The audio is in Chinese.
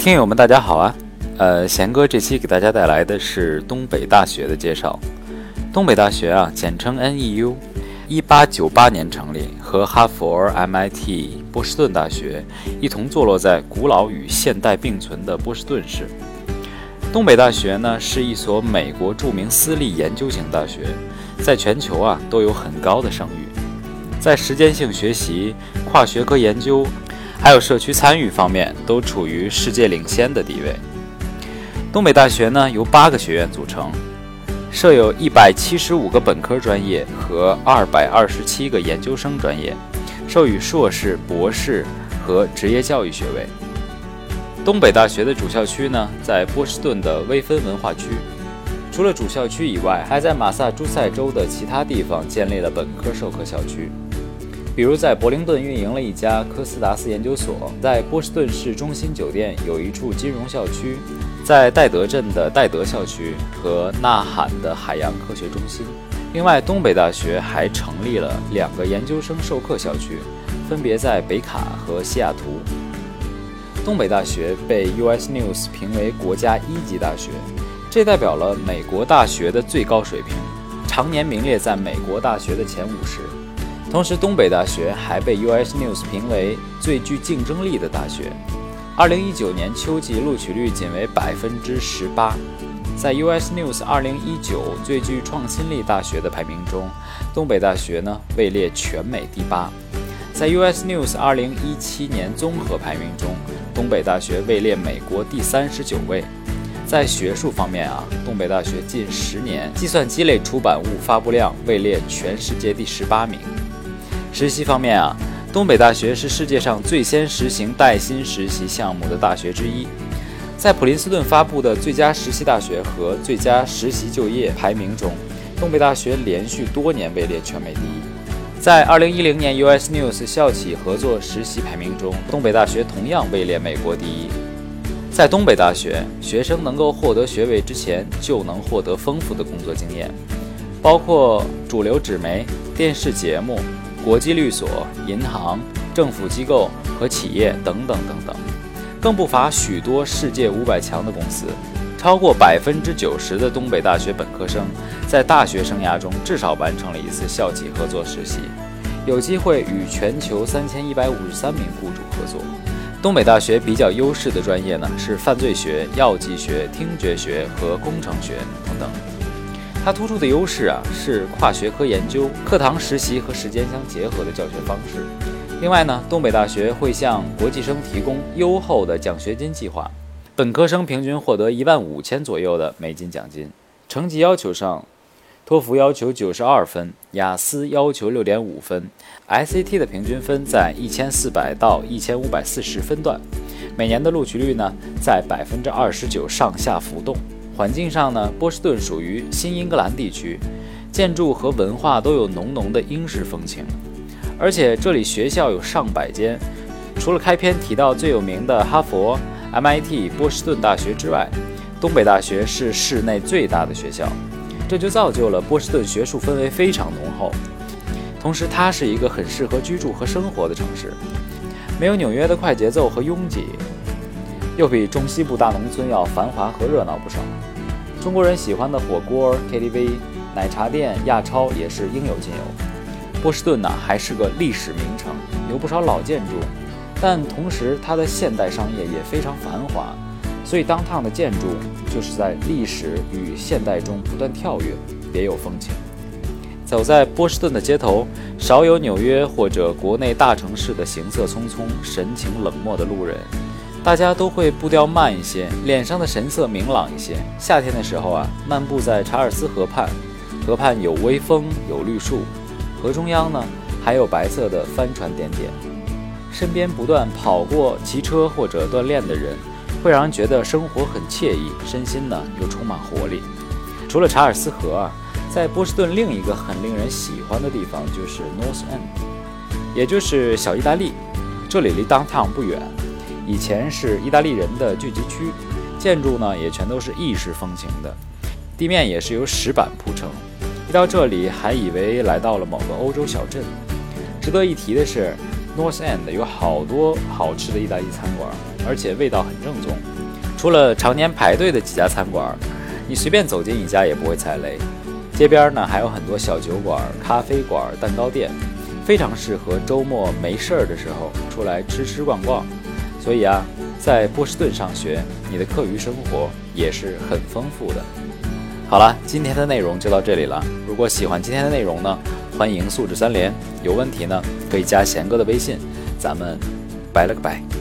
听友们，大家好啊！呃，贤哥这期给大家带来的是东北大学的介绍。东北大学啊，简称 NEU，一八九八年成立，和哈佛、MIT、波士顿大学一同坐落在古老与现代并存的波士顿市。东北大学呢，是一所美国著名私立研究型大学，在全球啊都有很高的声誉，在实践性学习、跨学科研究。还有社区参与方面都处于世界领先的地位。东北大学呢由八个学院组成，设有一百七十五个本科专业和二百二十七个研究生专业，授予硕士、博士和职业教育学位。东北大学的主校区呢在波士顿的微分文化区，除了主校区以外，还在马萨诸塞州的其他地方建立了本科授课校区。比如在柏林顿运营了一家科斯达斯研究所，在波士顿市中心酒店有一处金融校区，在戴德镇的戴德校区和呐喊的海洋科学中心。另外，东北大学还成立了两个研究生授课校区，分别在北卡和西雅图。东北大学被 U.S. News 评为国家一级大学，这代表了美国大学的最高水平，常年名列在美国大学的前五十。同时，东北大学还被 U.S. News 评为最具竞争力的大学。二零一九年秋季录取率仅为百分之十八。在 U.S. News 二零一九最具创新力大学的排名中，东北大学呢位列全美第八。在 U.S. News 二零一七年综合排名中，东北大学位列美国第三十九位。在学术方面啊，东北大学近十年计算机类出版物发布量位列全世界第十八名。实习方面啊，东北大学是世界上最先实行带薪实习项目的大学之一。在普林斯顿发布的最佳实习大学和最佳实习就业排名中，东北大学连续多年位列全美第一。在2010年 U.S. News 校企合作实习排名中，东北大学同样位列美国第一。在东北大学，学生能够获得学位之前就能获得丰富的工作经验，包括主流纸媒、电视节目。国际律所、银行、政府机构和企业等等等等，更不乏许多世界五百强的公司。超过百分之九十的东北大学本科生在大学生涯中至少完成了一次校企合作实习，有机会与全球三千一百五十三名雇主合作。东北大学比较优势的专业呢是犯罪学、药剂学、听觉学和工程学等等。它突出的优势啊是跨学科研究、课堂实习和实践相结合的教学方式。另外呢，东北大学会向国际生提供优厚的奖学金计划，本科生平均获得一万五千左右的美金奖金。成绩要求上，托福要求九十二分，雅思要求六点五分，SAT 的平均分在一千四百到一千五百四十分段。每年的录取率呢在百分之二十九上下浮动。环境上呢，波士顿属于新英格兰地区，建筑和文化都有浓浓的英式风情，而且这里学校有上百间，除了开篇提到最有名的哈佛、MIT、波士顿大学之外，东北大学是市内最大的学校，这就造就了波士顿学术氛围非常浓厚。同时，它是一个很适合居住和生活的城市，没有纽约的快节奏和拥挤。又比中西部大农村要繁华和热闹不少。中国人喜欢的火锅、KTV、奶茶店、亚超也是应有尽有。波士顿呢，还是个历史名城，有不少老建筑，但同时它的现代商业也非常繁华，所以当趟的建筑就是在历史与现代中不断跳跃，别有风情。走在波士顿的街头，少有纽约或者国内大城市的行色匆匆、神情冷漠的路人。大家都会步调慢一些，脸上的神色明朗一些。夏天的时候啊，漫步在查尔斯河畔，河畔有微风，有绿树，河中央呢还有白色的帆船点点。身边不断跑过骑车或者锻炼的人，会让人觉得生活很惬意，身心呢又充满活力。除了查尔斯河啊，在波士顿另一个很令人喜欢的地方就是 North End，也就是小意大利，这里离 Downtown 不远。以前是意大利人的聚集区，建筑呢也全都是意式风情的，地面也是由石板铺成。一到这里，还以为来到了某个欧洲小镇。值得一提的是，North End 有好多好吃的意大利餐馆，而且味道很正宗。除了常年排队的几家餐馆，你随便走进一家也不会踩雷。街边呢还有很多小酒馆、咖啡馆、蛋糕店，非常适合周末没事儿的时候出来吃吃逛逛。所以啊，在波士顿上学，你的课余生活也是很丰富的。好了，今天的内容就到这里了。如果喜欢今天的内容呢，欢迎素质三连。有问题呢，可以加贤哥的微信。咱们拜了个拜。